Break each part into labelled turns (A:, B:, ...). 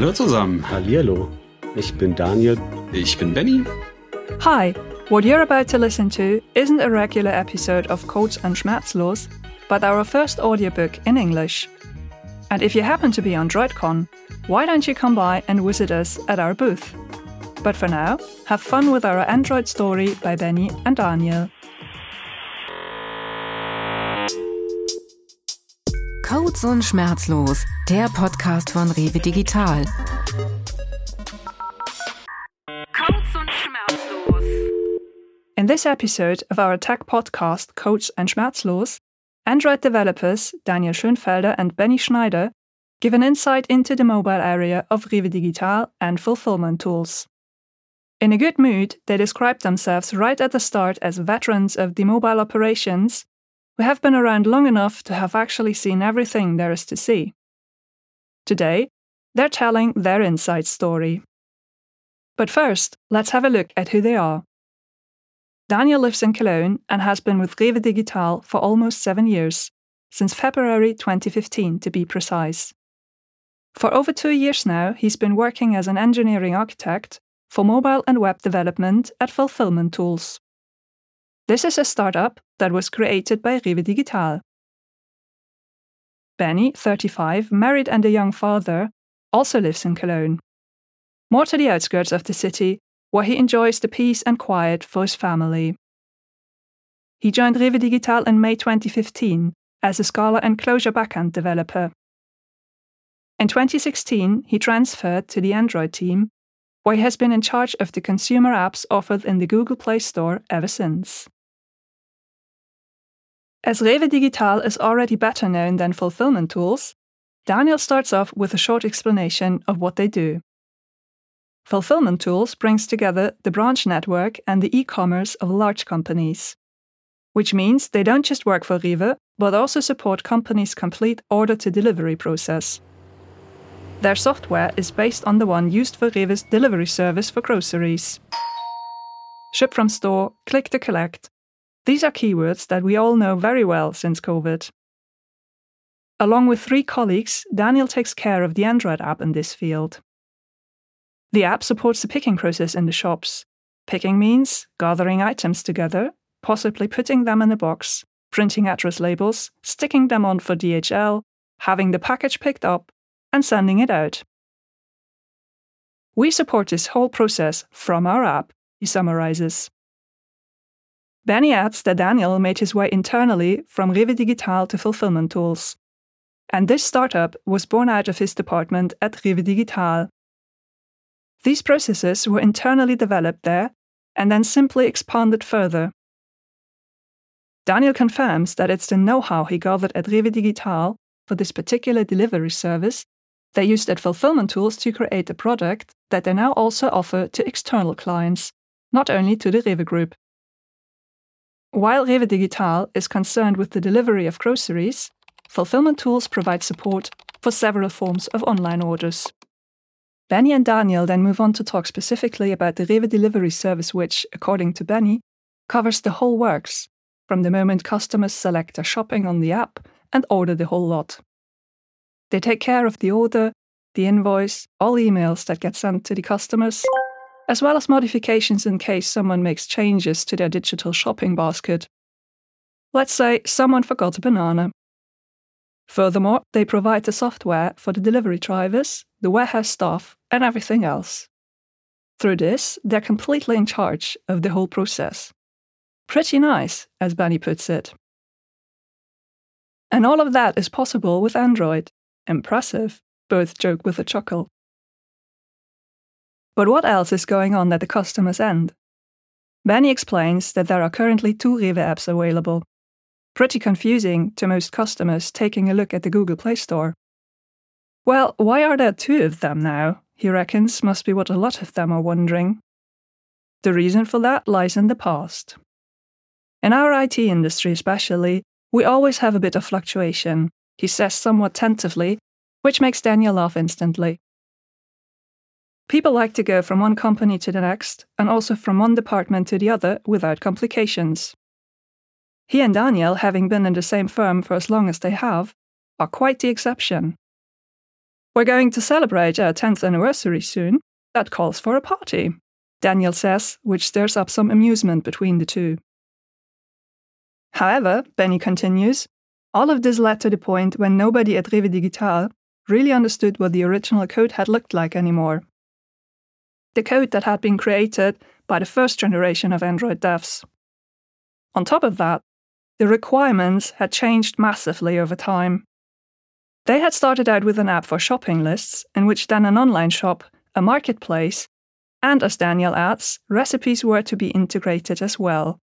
A: Hallo zusammen.
B: Hallihallo. Ich bin Daniel.
A: Ich bin Benny.
C: Hi. What you're about to listen to isn't a regular episode of Codes and Schmerzlos, but our first audiobook in English. And if you happen to be on DroidCon, why don't you come by and visit us at our booth? But for now, have fun with our Android story by Benny and Daniel.
D: Codes und Schmerzlos, der Podcast von Rewe Digital.
C: Codes und Schmerzlos. In this episode of our tech podcast, Codes and Schmerzlos, Android developers Daniel Schönfelder and Benny Schneider give an insight into the mobile area of Rewe Digital and fulfillment tools. In a good mood, they describe themselves right at the start as veterans of the mobile operations we have been around long enough to have actually seen everything there is to see. Today, they're telling their inside story. But first, let's have a look at who they are. Daniel lives in Cologne and has been with Rewe Digital for almost seven years, since February 2015 to be precise. For over two years now, he's been working as an engineering architect for mobile and web development at Fulfillment Tools. This is a startup that was created by Rewe Digital. Benny, 35, married and a young father, also lives in Cologne. More to the outskirts of the city, where he enjoys the peace and quiet for his family. He joined Rewe Digital in May 2015 as a Scala and Clojure backend developer. In 2016, he transferred to the Android team, where he has been in charge of the consumer apps offered in the Google Play Store ever since. As Rewe Digital is already better known than fulfillment tools, Daniel starts off with a short explanation of what they do. Fulfillment Tools brings together the branch network and the e commerce of large companies, which means they don't just work for Rewe, but also support companies' complete order to delivery process. Their software is based on the one used for Rewe's delivery service for groceries. Ship from store, click to collect, these are keywords that we all know very well since COVID. Along with three colleagues, Daniel takes care of the Android app in this field. The app supports the picking process in the shops. Picking means gathering items together, possibly putting them in a box, printing address labels, sticking them on for DHL, having the package picked up, and sending it out. We support this whole process from our app, he summarizes. Benny adds that Daniel made his way internally from Rewe Digital to fulfillment tools. And this startup was born out of his department at Rewe Digital. These processes were internally developed there and then simply expanded further. Daniel confirms that it's the know how he gathered at Rewe Digital for this particular delivery service they used at Fulfillment Tools to create a product that they now also offer to external clients, not only to the Rewe Group. While Rewe Digital is concerned with the delivery of groceries, fulfillment tools provide support for several forms of online orders. Benny and Daniel then move on to talk specifically about the Rewe delivery service, which, according to Benny, covers the whole works, from the moment customers select their shopping on the app and order the whole lot. They take care of the order, the invoice, all emails that get sent to the customers, as well as modifications in case someone makes changes to their digital shopping basket. Let's say someone forgot a banana. Furthermore, they provide the software for the delivery drivers, the warehouse staff, and everything else. Through this, they're completely in charge of the whole process. Pretty nice, as Benny puts it. And all of that is possible with Android. Impressive, both joke with a chuckle. But what else is going on at the customer's end? Benny explains that there are currently two Rewe apps available. Pretty confusing to most customers taking a look at the Google Play Store. Well, why are there two of them now? He reckons must be what a lot of them are wondering. The reason for that lies in the past. In our IT industry, especially, we always have a bit of fluctuation, he says somewhat tentatively, which makes Daniel laugh instantly. People like to go from one company to the next, and also from one department to the other without complications. He and Daniel, having been in the same firm for as long as they have, are quite the exception. We're going to celebrate our 10th anniversary soon. That calls for a party, Daniel says, which stirs up some amusement between the two. However, Benny continues, all of this led to the point when nobody at Rewe Digital really understood what the original code had looked like anymore. The code that had been created by the first generation of Android devs. On top of that, the requirements had changed massively over time. They had started out with an app for shopping lists, in which then an online shop, a marketplace, and as Daniel adds, recipes were to be integrated as well.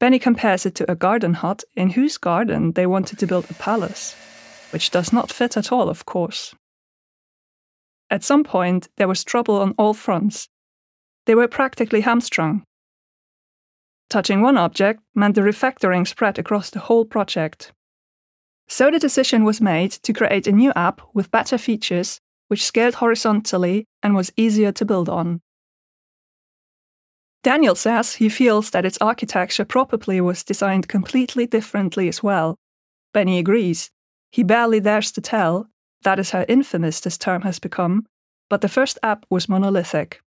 C: Benny compares it to a garden hut in whose garden they wanted to build a palace, which does not fit at all, of course. At some point, there was trouble on all fronts. They were practically hamstrung. Touching one object meant the refactoring spread across the whole project. So the decision was made to create a new app with better features, which scaled horizontally and was easier to build on. Daniel says he feels that its architecture probably was designed completely differently as well. Benny agrees. He barely dares to tell, that is how infamous this term has become, but the first app was monolithic.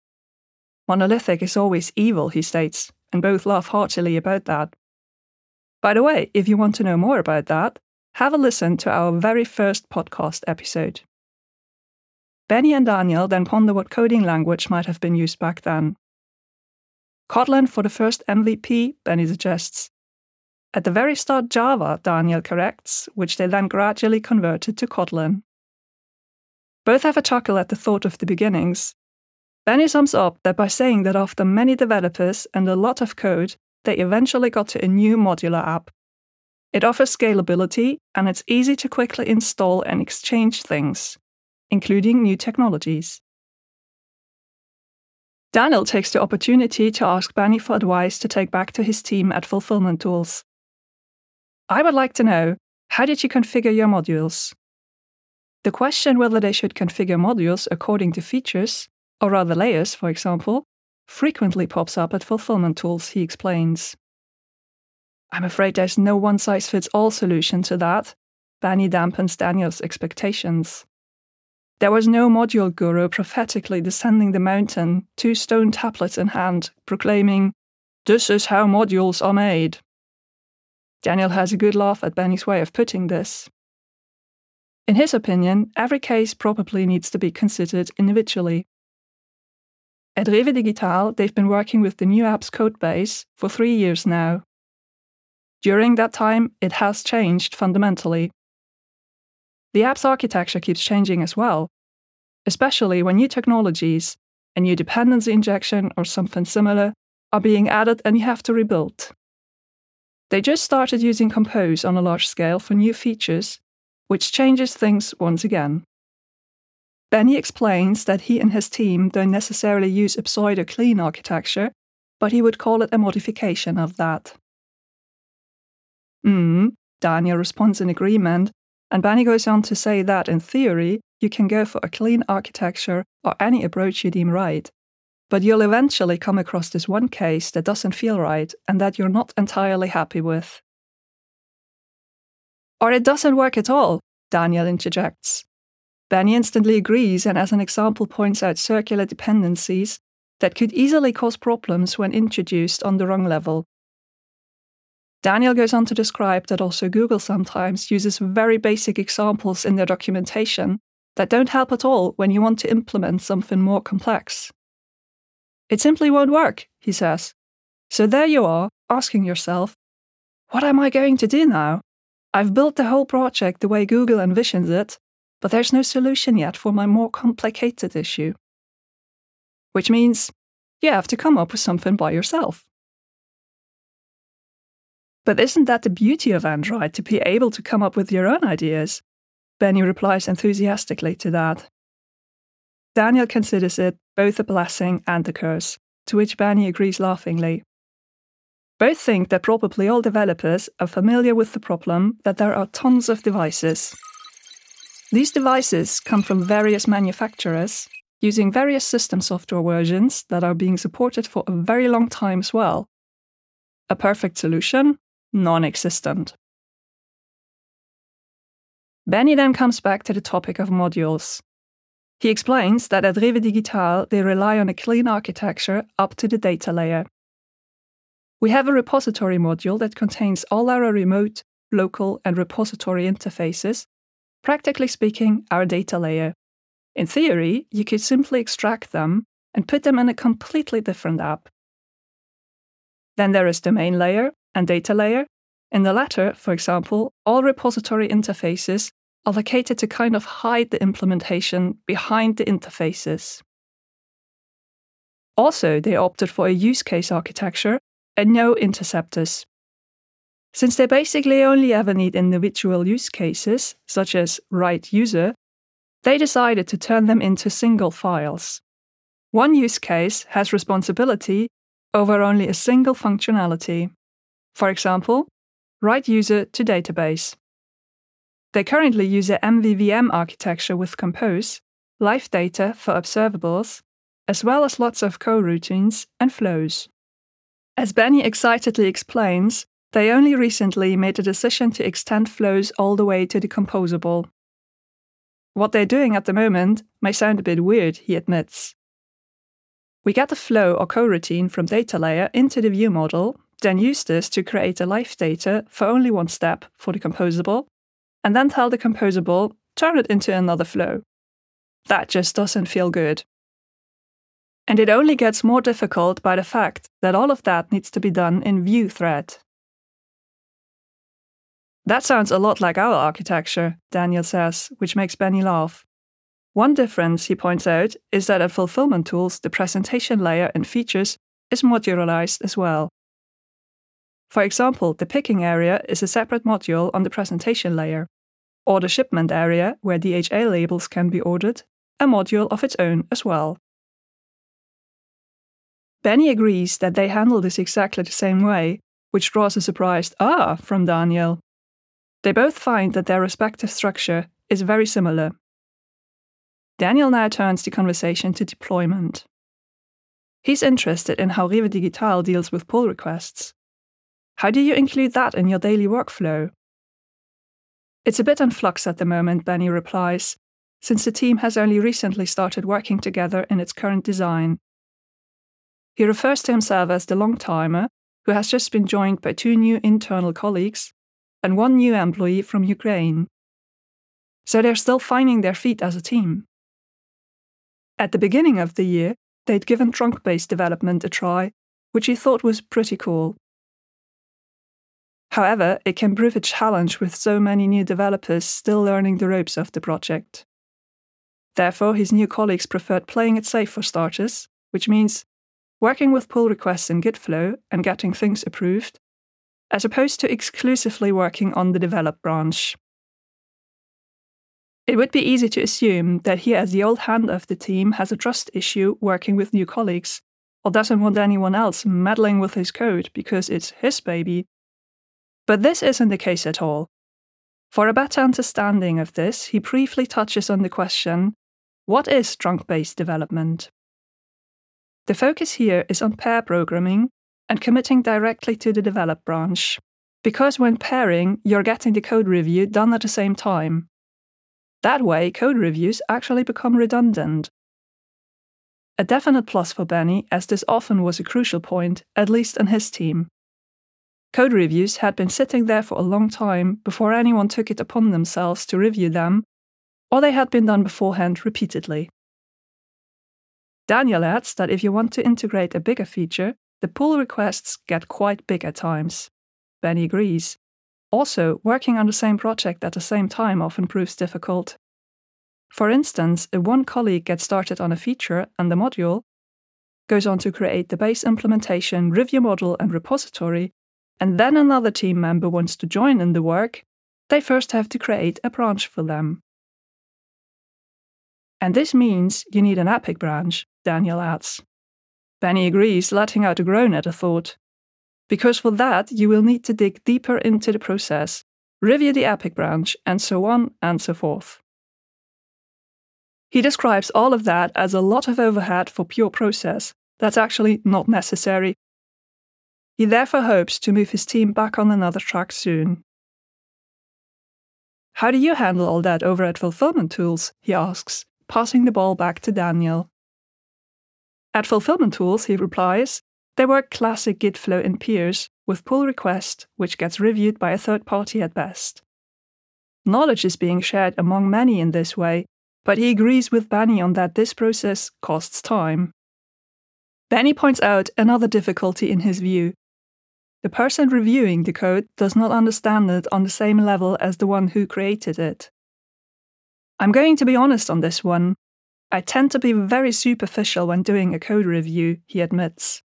C: Monolithic is always evil, he states, and both laugh heartily about that. By the way, if you want to know more about that, have a listen to our very first podcast episode. Benny and Daniel then ponder what coding language might have been used back then. Kotlin for the first MVP, Benny suggests. At the very start, Java, Daniel corrects, which they then gradually converted to Kotlin. Both have a chuckle at the thought of the beginnings. Benny sums up that by saying that after many developers and a lot of code, they eventually got to a new modular app. It offers scalability and it's easy to quickly install and exchange things, including new technologies. Daniel takes the opportunity to ask Benny for advice to take back to his team at Fulfillment Tools. I would like to know how did you configure your modules? The question whether they should configure modules according to features, or rather layers, for example, frequently pops up at Fulfillment Tools, he explains. I'm afraid there's no one size fits all solution to that. Benny dampens Daniel's expectations. There was no module guru prophetically descending the mountain, two stone tablets in hand, proclaiming, This is how modules are made. Daniel has a good laugh at Benny's way of putting this. In his opinion, every case probably needs to be considered individually. At Rewe Digital, they've been working with the new app's codebase for three years now. During that time, it has changed fundamentally. The app's architecture keeps changing as well, especially when new technologies, a new dependency injection or something similar, are being added and you have to rebuild. They just started using Compose on a large scale for new features, which changes things once again. Benny explains that he and his team don't necessarily use a pseudo clean architecture, but he would call it a modification of that. Hmm, Daniel responds in agreement and Benny goes on to say that, in theory, you can go for a clean architecture or any approach you deem right. But you'll eventually come across this one case that doesn't feel right and that you're not entirely happy with. Or it doesn't work at all, Daniel interjects. Benny instantly agrees and, as an example, points out circular dependencies that could easily cause problems when introduced on the wrong level. Daniel goes on to describe that also Google sometimes uses very basic examples in their documentation that don't help at all when you want to implement something more complex. It simply won't work, he says. So there you are, asking yourself, what am I going to do now? I've built the whole project the way Google envisions it, but there's no solution yet for my more complicated issue. Which means you have to come up with something by yourself. But isn't that the beauty of Android, to be able to come up with your own ideas? Benny replies enthusiastically to that. Daniel considers it both a blessing and a curse, to which Benny agrees laughingly. Both think that probably all developers are familiar with the problem that there are tons of devices. These devices come from various manufacturers using various system software versions that are being supported for a very long time as well. A perfect solution? non existent. Benny then comes back to the topic of modules. He explains that at Rewe Digital they rely on a clean architecture up to the data layer. We have a repository module that contains all our remote, local, and repository interfaces, practically speaking, our data layer. In theory, you could simply extract them and put them in a completely different app. Then there is the domain layer and data layer. In the latter, for example, all repository interfaces are located to kind of hide the implementation behind the interfaces. Also, they opted for a use case architecture and no interceptors. Since they basically only ever need individual use cases, such as write user, they decided to turn them into single files. One use case has responsibility over only a single functionality. For example, write user to database. They currently use a MVVM architecture with Compose, live data for observables, as well as lots of coroutines and flows. As Benny excitedly explains, they only recently made the decision to extend flows all the way to the composable. What they're doing at the moment may sound a bit weird, he admits. We get the flow or coroutine from data layer into the view model, then use this to create a live data for only one step for the composable, and then tell the composable, turn it into another flow. That just doesn't feel good. And it only gets more difficult by the fact that all of that needs to be done in view thread. That sounds a lot like our architecture, Daniel says, which makes Benny laugh. One difference, he points out, is that at Fulfillment Tools, the presentation layer and features is modularized as well. For example, the picking area is a separate module on the presentation layer, or the shipment area, where DHL labels can be ordered, a module of its own as well. Benny agrees that they handle this exactly the same way, which draws a surprised ah from Daniel. They both find that their respective structure is very similar. Daniel now turns the conversation to deployment. He's interested in how Rewe Digital deals with pull requests. How do you include that in your daily workflow? It's a bit in flux at the moment, Benny replies, since the team has only recently started working together in its current design. He refers to himself as the long timer, who has just been joined by two new internal colleagues and one new employee from Ukraine. So they're still finding their feet as a team. At the beginning of the year, they'd given trunk based development a try, which he thought was pretty cool. However, it can prove a challenge with so many new developers still learning the ropes of the project. Therefore, his new colleagues preferred playing it safe for starters, which means working with pull requests in Gitflow and getting things approved, as opposed to exclusively working on the develop branch. It would be easy to assume that he, as the old hand of the team, has a trust issue working with new colleagues, or doesn't want anyone else meddling with his code because it's his baby. But this isn't the case at all. For a better understanding of this, he briefly touches on the question what is trunk based development? The focus here is on pair programming and committing directly to the develop branch, because when pairing, you're getting the code review done at the same time. That way, code reviews actually become redundant. A definite plus for Benny, as this often was a crucial point, at least in his team. Code reviews had been sitting there for a long time before anyone took it upon themselves to review them, or they had been done beforehand repeatedly. Daniel adds that if you want to integrate a bigger feature, the pull requests get quite big at times. Benny agrees, also, working on the same project at the same time often proves difficult. For instance, if one colleague gets started on a feature and the module, goes on to create the base implementation, review model, and repository, and then another team member wants to join in the work, they first have to create a branch for them. And this means you need an Epic branch, Daniel adds. Benny agrees, letting out a groan at the thought because for that you will need to dig deeper into the process, review the Epic branch, and so on and so forth. He describes all of that as a lot of overhead for pure process that's actually not necessary. He therefore hopes to move his team back on another track soon. How do you handle all that over at Fulfillment Tools? he asks, passing the ball back to Daniel. At Fulfillment Tools, he replies, they work classic Git flow in peers with pull request, which gets reviewed by a third party at best. Knowledge is being shared among many in this way, but he agrees with Benny on that this process costs time. Benny points out another difficulty in his view. The person reviewing the code does not understand it on the same level as the one who created it. I'm going to be honest on this one. I tend to be very superficial when doing a code review, he admits.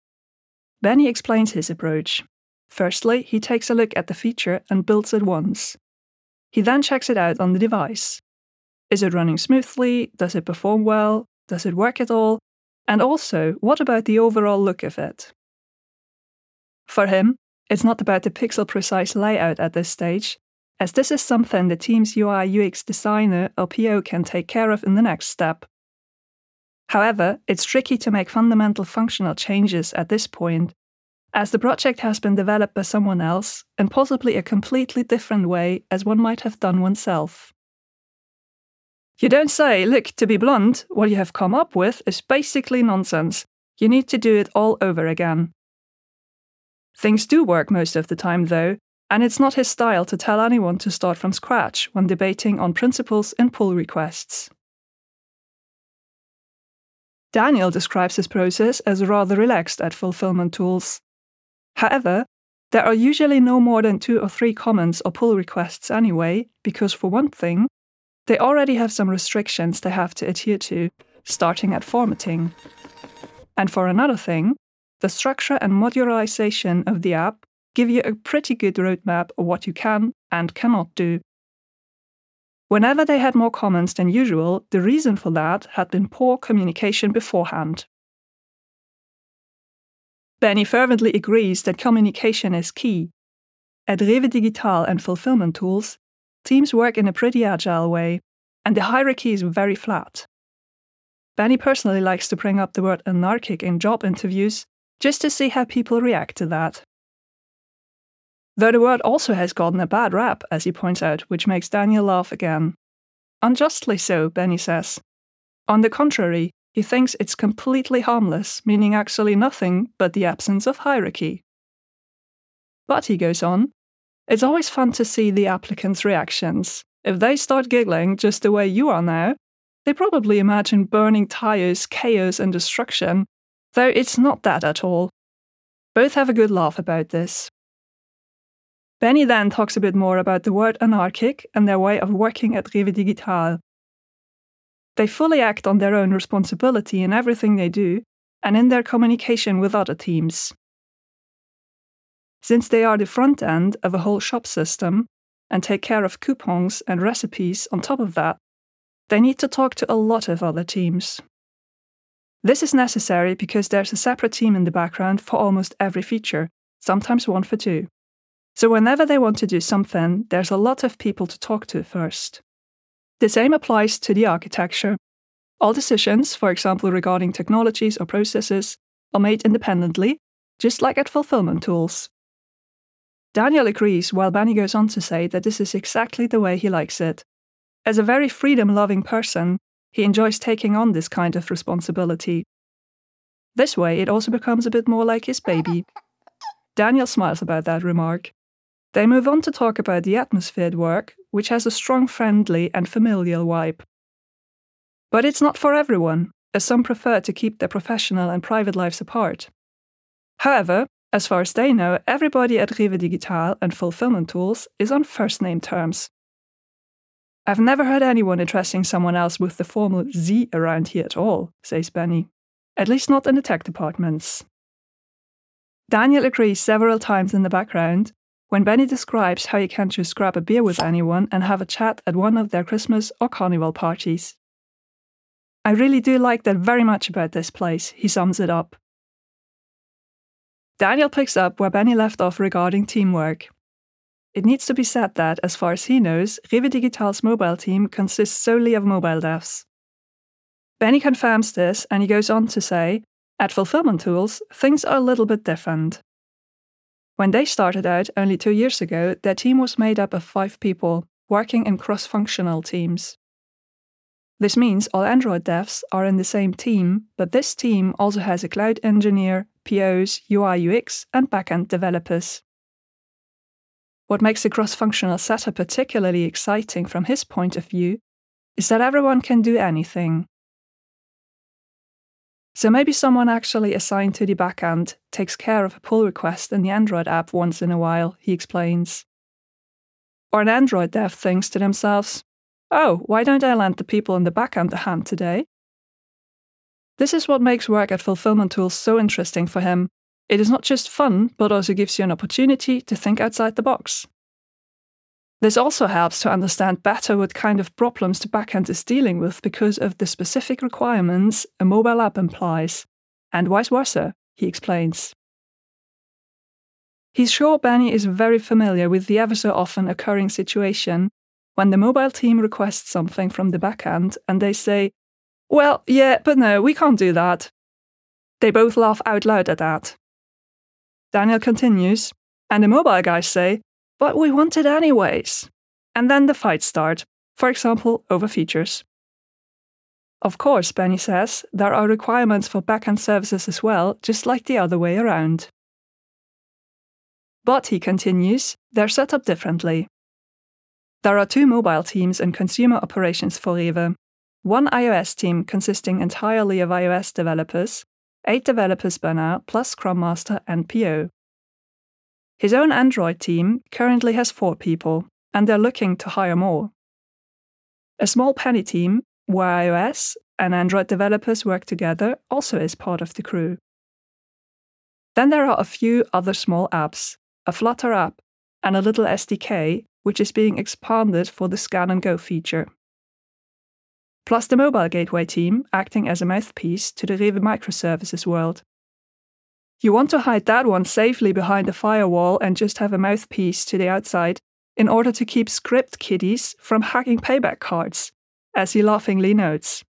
C: Benny explains his approach. Firstly, he takes a look at the feature and builds it once. He then checks it out on the device. Is it running smoothly? Does it perform well? Does it work at all? And also, what about the overall look of it? For him, it's not about the pixel precise layout at this stage, as this is something the team's UI UX designer or PO can take care of in the next step. However, it's tricky to make fundamental functional changes at this point, as the project has been developed by someone else in possibly a completely different way as one might have done oneself. You don't say, look, to be blunt, what you have come up with is basically nonsense. You need to do it all over again. Things do work most of the time, though, and it's not his style to tell anyone to start from scratch when debating on principles in pull requests. Daniel describes his process as rather relaxed at fulfillment tools. However, there are usually no more than two or three comments or pull requests anyway, because for one thing, they already have some restrictions they have to adhere to, starting at formatting. And for another thing, the structure and modularization of the app give you a pretty good roadmap of what you can and cannot do. Whenever they had more comments than usual, the reason for that had been poor communication beforehand. Benny fervently agrees that communication is key. At Rewe Digital and Fulfillment Tools, teams work in a pretty agile way, and the hierarchy is very flat. Benny personally likes to bring up the word anarchic in job interviews just to see how people react to that. Though the word also has gotten a bad rap, as he points out, which makes Daniel laugh again. Unjustly so, Benny says. On the contrary, he thinks it's completely harmless, meaning actually nothing but the absence of hierarchy. But he goes on, it's always fun to see the applicants' reactions. If they start giggling just the way you are now, they probably imagine burning tires, chaos, and destruction, though it's not that at all. Both have a good laugh about this. Benny then talks a bit more about the word anarchic and their way of working at Rewe Digital. They fully act on their own responsibility in everything they do and in their communication with other teams. Since they are the front end of a whole shop system and take care of coupons and recipes on top of that, they need to talk to a lot of other teams. This is necessary because there's a separate team in the background for almost every feature, sometimes one for two. So, whenever they want to do something, there's a lot of people to talk to first. The same applies to the architecture. All decisions, for example regarding technologies or processes, are made independently, just like at fulfillment tools. Daniel agrees, while Benny goes on to say that this is exactly the way he likes it. As a very freedom loving person, he enjoys taking on this kind of responsibility. This way, it also becomes a bit more like his baby. Daniel smiles about that remark. They move on to talk about the atmosphere at work, which has a strong friendly and familial vibe. But it's not for everyone, as some prefer to keep their professional and private lives apart. However, as far as they know, everybody at Rewe Digital and Fulfillment Tools is on first name terms. I've never heard anyone addressing someone else with the formal Sie around here at all, says Benny. At least not in the tech departments. Daniel agrees several times in the background when Benny describes how you can just grab a beer with anyone and have a chat at one of their Christmas or carnival parties. I really do like that very much about this place, he sums it up. Daniel picks up where Benny left off regarding teamwork. It needs to be said that, as far as he knows, Rewe Digital's mobile team consists solely of mobile devs. Benny confirms this and he goes on to say, at Fulfillment Tools, things are a little bit different. When they started out only two years ago, their team was made up of five people, working in cross functional teams. This means all Android devs are in the same team, but this team also has a cloud engineer, POs, UI UX, and backend developers. What makes the cross functional setup particularly exciting from his point of view is that everyone can do anything. So maybe someone actually assigned to the backend takes care of a pull request in the Android app once in a while, he explains. Or an Android dev thinks to themselves, oh, why don't I lend the people in the backend a hand today? This is what makes work at Fulfillment Tools so interesting for him. It is not just fun, but also gives you an opportunity to think outside the box. This also helps to understand better what kind of problems the backend is dealing with because of the specific requirements a mobile app implies, and vice versa, he explains. He's sure Benny is very familiar with the ever so often occurring situation when the mobile team requests something from the backend and they say, Well, yeah, but no, we can't do that. They both laugh out loud at that. Daniel continues, and the mobile guys say, but we want it anyways. And then the fights start, for example, over features. Of course, Benny says, there are requirements for backend services as well, just like the other way around. But, he continues, they're set up differently. There are two mobile teams in consumer operations for Rewe. One iOS team consisting entirely of iOS developers, eight developers by now, plus Scrum Master and PO. His own Android team currently has four people, and they're looking to hire more. A small Penny team, where iOS and Android developers work together, also is part of the crew. Then there are a few other small apps, a Flutter app, and a little SDK, which is being expanded for the scan and go feature. Plus the mobile gateway team acting as a mouthpiece to the Rewe microservices world. You want to hide that one safely behind a firewall and just have a mouthpiece to the outside in order to keep script kiddies from hacking payback cards, as he laughingly notes.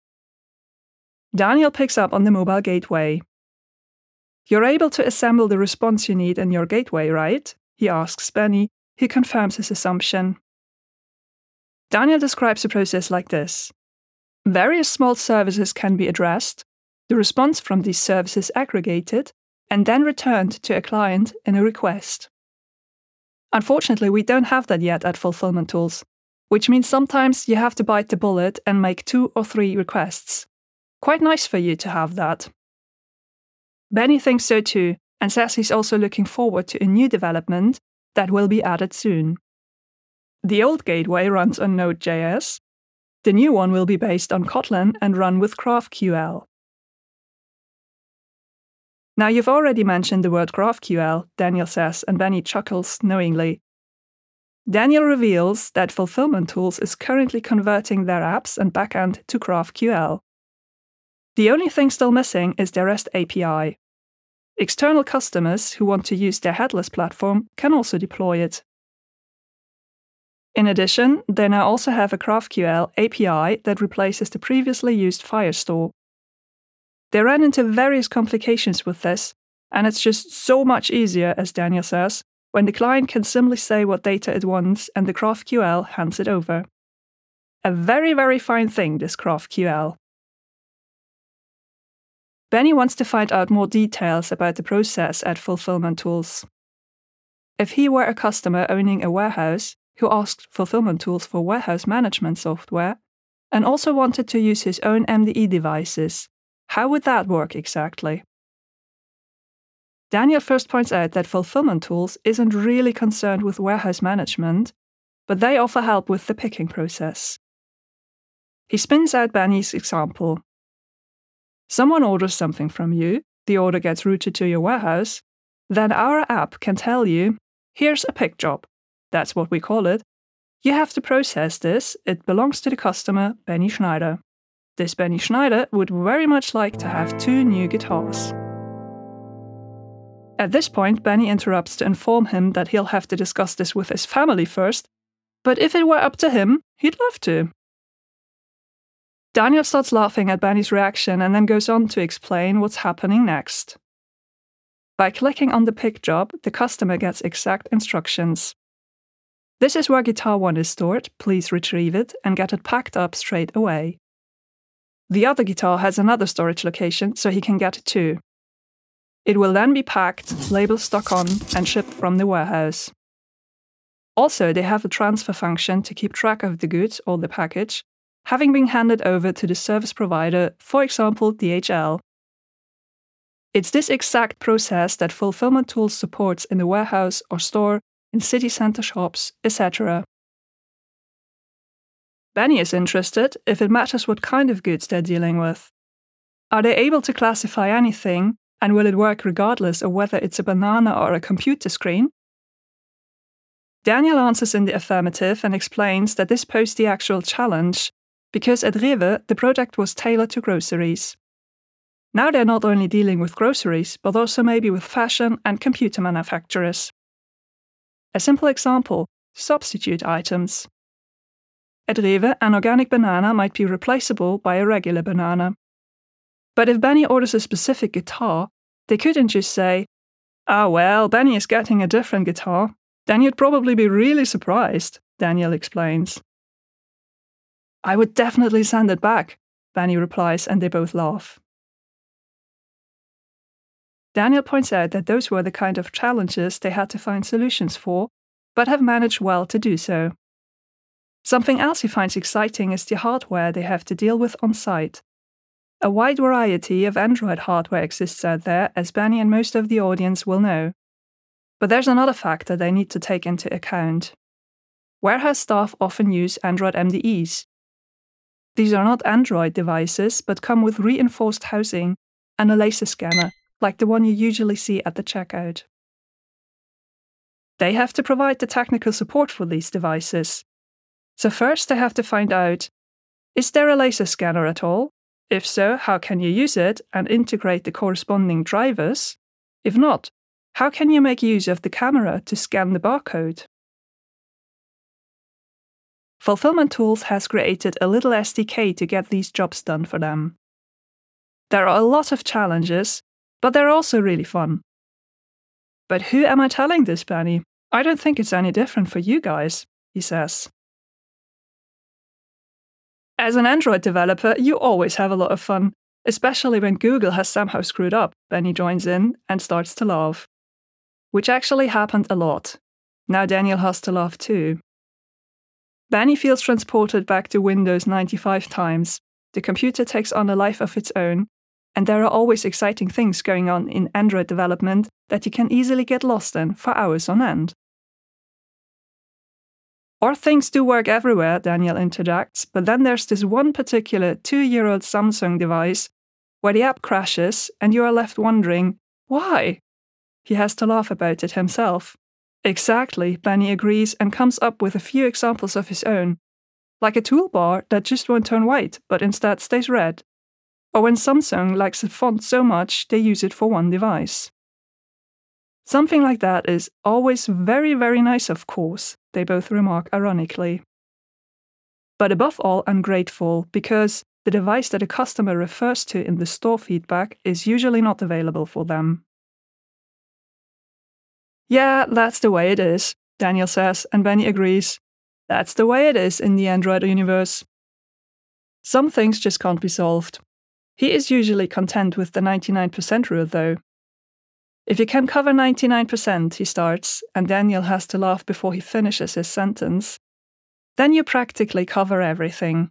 C: Daniel picks up on the mobile gateway. You're able to assemble the response you need in your gateway, right? He asks Benny, who confirms his assumption. Daniel describes the process like this Various small services can be addressed, the response from these services aggregated, and then returned to a client in a request. Unfortunately, we don't have that yet at Fulfillment Tools, which means sometimes you have to bite the bullet and make two or three requests. Quite nice for you to have that. Benny thinks so too, and says he's also looking forward to a new development that will be added soon. The old gateway runs on Node.js. The new one will be based on Kotlin and run with GraphQL. Now, you've already mentioned the word GraphQL, Daniel says, and Benny chuckles knowingly. Daniel reveals that Fulfillment Tools is currently converting their apps and backend to GraphQL. The only thing still missing is their REST API. External customers who want to use their headless platform can also deploy it. In addition, they now also have a GraphQL API that replaces the previously used Firestore. They ran into various complications with this, and it's just so much easier, as Daniel says, when the client can simply say what data it wants and the GraphQL hands it over. A very, very fine thing, this GraphQL. Benny wants to find out more details about the process at Fulfillment Tools. If he were a customer owning a warehouse who asked Fulfillment Tools for warehouse management software and also wanted to use his own MDE devices, how would that work exactly? Daniel first points out that Fulfillment Tools isn't really concerned with warehouse management, but they offer help with the picking process. He spins out Benny's example. Someone orders something from you, the order gets routed to your warehouse, then our app can tell you here's a pick job. That's what we call it. You have to process this, it belongs to the customer, Benny Schneider. This Benny Schneider would very much like to have two new guitars. At this point, Benny interrupts to inform him that he'll have to discuss this with his family first, but if it were up to him, he'd love to. Daniel starts laughing at Benny's reaction and then goes on to explain what's happening next. By clicking on the pick job, the customer gets exact instructions. This is where Guitar 1 is stored, please retrieve it and get it packed up straight away. The other guitar has another storage location, so he can get it too. It will then be packed, labeled stock on, and shipped from the warehouse. Also, they have a transfer function to keep track of the goods or the package, having been handed over to the service provider, for example, DHL. It's this exact process that Fulfillment Tools supports in the warehouse or store, in city center shops, etc. Benny is interested if it matters what kind of goods they're dealing with. Are they able to classify anything, and will it work regardless of whether it's a banana or a computer screen? Daniel answers in the affirmative and explains that this posed the actual challenge because at Rewe the project was tailored to groceries. Now they're not only dealing with groceries, but also maybe with fashion and computer manufacturers. A simple example substitute items. At Rewe, an organic banana might be replaceable by a regular banana. But if Benny orders a specific guitar, they couldn't just say, Ah, well, Benny is getting a different guitar. Then you'd probably be really surprised, Daniel explains. I would definitely send it back, Benny replies, and they both laugh. Daniel points out that those were the kind of challenges they had to find solutions for, but have managed well to do so. Something else he finds exciting is the hardware they have to deal with on site. A wide variety of Android hardware exists out there, as Benny and most of the audience will know. But there's another factor they need to take into account. Warehouse staff often use Android MDEs. These are not Android devices, but come with reinforced housing and a laser scanner, like the one you usually see at the checkout. They have to provide the technical support for these devices. So, first, I have to find out is there a laser scanner at all? If so, how can you use it and integrate the corresponding drivers? If not, how can you make use of the camera to scan the barcode? Fulfillment Tools has created a little SDK to get these jobs done for them. There are a lot of challenges, but they're also really fun. But who am I telling this, Benny? I don't think it's any different for you guys, he says. As an Android developer, you always have a lot of fun, especially when Google has somehow screwed up. Benny joins in and starts to laugh which actually happened a lot. Now Daniel has to laugh too. Benny feels transported back to Windows 95 times. The computer takes on a life of its own, and there are always exciting things going on in Android development that you can easily get lost in for hours on end. Or things do work everywhere, Daniel interjects, but then there's this one particular two year old Samsung device where the app crashes and you are left wondering, why? He has to laugh about it himself. Exactly, Benny agrees and comes up with a few examples of his own, like a toolbar that just won't turn white but instead stays red, or when Samsung likes a font so much they use it for one device. Something like that is always very, very nice, of course, they both remark ironically. But above all, ungrateful because the device that a customer refers to in the store feedback is usually not available for them. Yeah, that's the way it is, Daniel says, and Benny agrees. That's the way it is in the Android universe. Some things just can't be solved. He is usually content with the 99% rule, though. If you can cover 99%, he starts, and Daniel has to laugh before he finishes his sentence, then you practically cover everything.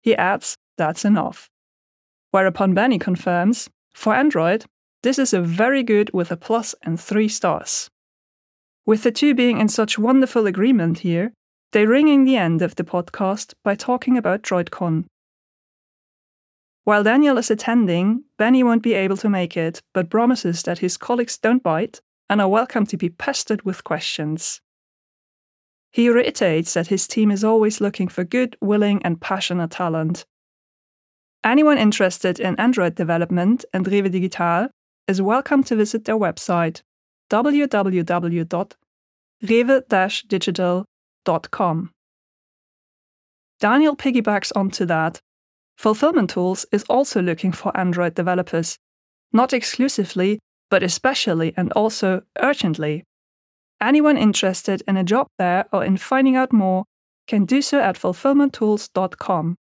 C: He adds, that's enough. Whereupon Benny confirms, for Android, this is a very good with a plus and three stars. With the two being in such wonderful agreement here, they ring in the end of the podcast by talking about DroidCon. While Daniel is attending, Benny won't be able to make it, but promises that his colleagues don't bite and are welcome to be pestered with questions. He reiterates that his team is always looking for good, willing, and passionate talent. Anyone interested in Android development and Rewe Digital is welcome to visit their website www.rewe-digital.com. Daniel piggybacks onto that. Fulfillment Tools is also looking for Android developers, not exclusively, but especially and also urgently. Anyone interested in a job there or in finding out more can do so at fulfillmenttools.com.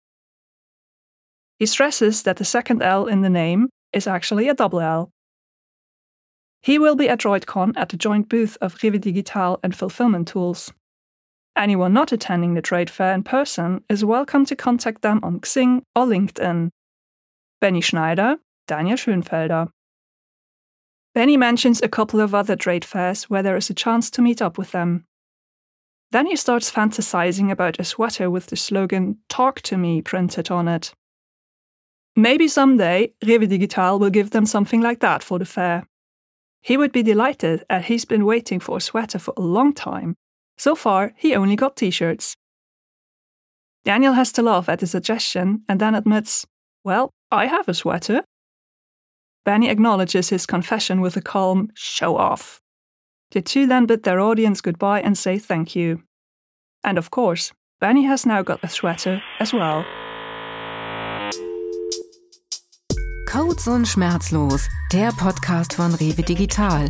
C: He stresses that the second L in the name is actually a double L. He will be at DroidCon at the joint booth of Rewe Digital and Fulfillment Tools. Anyone not attending the trade fair in person is welcome to contact them on Xing or LinkedIn. Benny Schneider, Daniel Schönfelder. Benny mentions a couple of other trade fairs where there is a chance to meet up with them. Then he starts fantasizing about a sweater with the slogan Talk to Me printed on it. Maybe someday Rewe Digital will give them something like that for the fair. He would be delighted as he's been waiting for a sweater for a long time. So far, he only got t shirts. Daniel has to laugh at the suggestion and then admits, Well, I have a sweater. Benny acknowledges his confession with a calm show off. The two then bid their audience goodbye and say thank you. And of course, Benny has now got a sweater as well.
D: Codes und Schmerzlos, der Podcast von Rewe Digital.